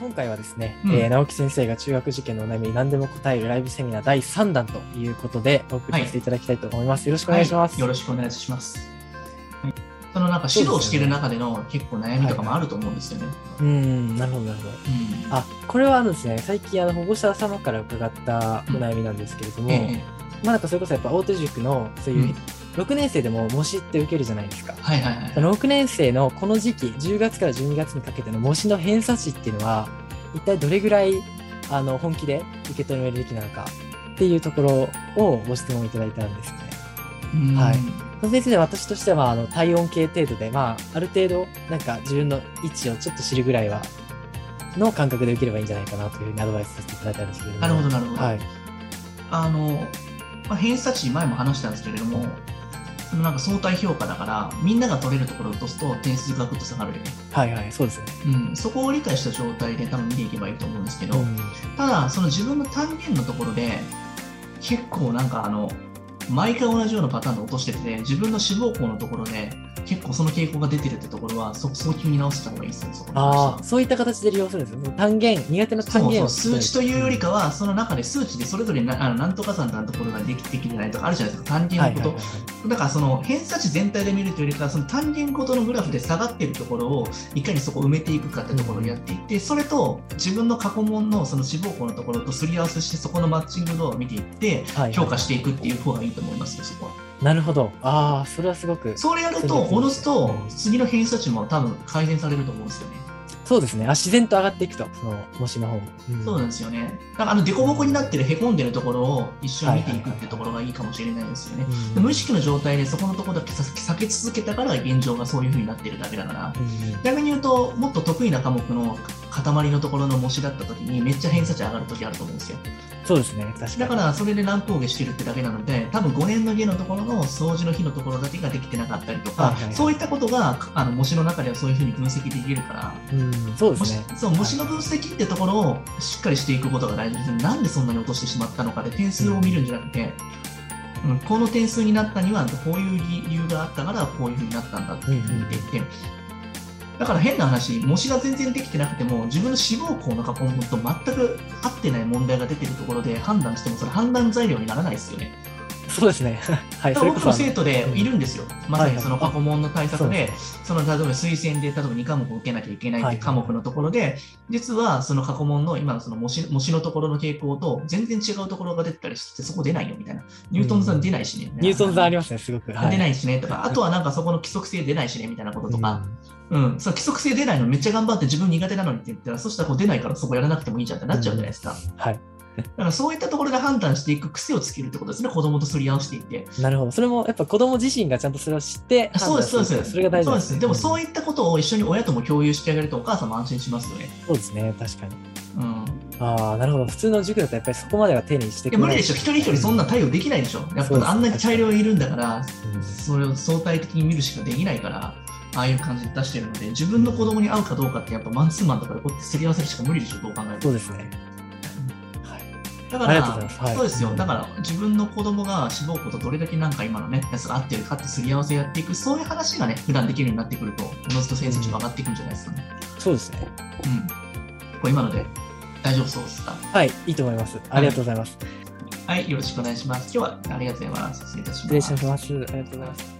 今回はですね、うんえー直樹先生が中学受験のお悩みに何でも答えるライブセミナー第3弾ということでお送りさせていただきたいと思います。よろしくお願いします。はいよろしくお願いします。はいそのなんか指導してる中での結構悩みとかもあると思うんですよね。うーん、なるほど、なるほど。うんあ、これはですね、最近あの保護者様から伺ったお悩みなんですけれども、ええまあなんかそれこそやっぱ大手塾のそういう、うん6年生でも模試って受けるじゃないですか。はいはいはい。6年生のこの時期、10月から12月にかけての模試の偏差値っていうのは、一体どれぐらいあの本気で受け止めるべきなのかっていうところをご質問いただいたんですよね。うんはいその先生で私としてはあの体温計程度で、まあ、ある程度なんか自分の位置をちょっと知るぐらいはの感覚で受ければいいんじゃないかなというふうにアドバイスさせていただいたんですけれども。なるほどなるほど。はい。あの、まあ、偏差値前も話したんですけれども、そのなんか相対評価だから、みんなが取れるところを落とすと点数がぐっと下がるよね。はいはい、そうですね。うん、そこを理解した状態で多分見ていけばいいと思うんですけど、うんただ、その自分の単元のところで、結構なんかあの、毎回同じようなパターンで落としてて、自分の志望校のところで、結構その傾向が出てるってところは、そ早急に直した方がいいですよ、そああ、そういった形で利用するんですよ。単元、苦手な単元をそう数値というよりかは、その中で数値でそれぞれなあのなんとかさんのところができできてないとかあるじゃないですか、単元はいのこと。だからその偏差値全体で見るというよりかは、その単元ごとのグラフで下がっているところをいかにそこを埋めていくかってところをやっていって、それと自分の過去問のその志望校のところとすり合わせして、そこのマッチング度を見ていって、評価していくっていう方がいいと思いますよ、そこは。なるほど。ああ、それはすごく。それやると、おのずと次の偏差値も多分改善されると思うんですよね。そうですね。あ、自然と上がっていくと、その模試の方も。んそうなんですよね。だからあの凸凹になってるへこんでるところを一緒に見ていくってところがいいかもしれないですよね。無意識の状態でそこのところだけさ避け続けたから現状がそういう風になってるだけだから、うん逆に言うと、もっと得意な科目の塊のところの模試だった時にめっちゃ偏差値上がる時あると思うんですよ。そうですね。確かに。だからそれで乱高下してるってだけなので、多分5年の家のところの掃除の日のところだけができてなかったりとか、はいはいはいそういったことがあの模試の中ではそういう風に分析できるから、うん、そうですね。そう模試の分析ってところをしっかりしていくことが大事です。なんでそんなに落としてしまったのかで点数を見るんじゃなくて、うん、この点数になったにはこういう理由があったからこういうふうになったんだっていうふうに見ていって、だから変な話、模試が全然できてなくても、自分の志望校の過去問と全く合ってない問題が出てるところで判断しても、それ判断材料にならないですよね。そうですね。はい、それ。生徒でいるんですよ。まさにその過去問の対策はいで、その例えば推薦で例えば2科目受けなきゃいけないっていう科目のところで、実はその過去問の今のその模試模試のところの傾向と全然違うところが出てたりして、そこ出ないよみたいな。ニュートンさん出ないしね。ニュートン座ありまますね、すごく。出ないしねとか、あとはなんかそこの規則性出ないしねみたいなこととか、ううん、その規則性出ないのめっちゃ頑張って自分苦手なのにって言ったら、そしたらこう出ないからそこやらなくてもいいじゃんってなっちゃうじゃないですか。んはい。だからそういったところで判断していく癖をつけるってことですね、子供とすり合わせていって。なるほど。それもやっぱ子供自身がちゃんとそれを知ってそうです、そうです。それが大事です。でもそういいったことを一緒に親とも共有してあげるとお母さんも安心しますよね。そうですね、確かに。うん。ああ、なるほど。普通の塾だとやっぱりそこまでは丁寧にしていや無理でしょ。一人一人そんな対応できないでしょ。やっぱあんなに大量いるんだから、うんそれを相対的に見るしかできないから、ああいう感じで出してるので、自分の子供に合うかどうかってやっぱマンツーマンとかでこうやってすり合わせるしか無理でしょ、どう考えても。そうですね。はい。だから、はいそうですよ。だから自分の子供が志望校とどれだけなんか今のね、やつが合ってるかってすり合わせやっていく、そういう話がね、普段できるようになってくると、おのずと成績が上がっていくんじゃないですかね。そうですね。うん。これ今ので大丈夫そうですか？はい、いいと思います。ありがとうございます。はい、よろしくお願いします。今日はありがとうございます。失礼いたします。失礼します。ありがとうございます。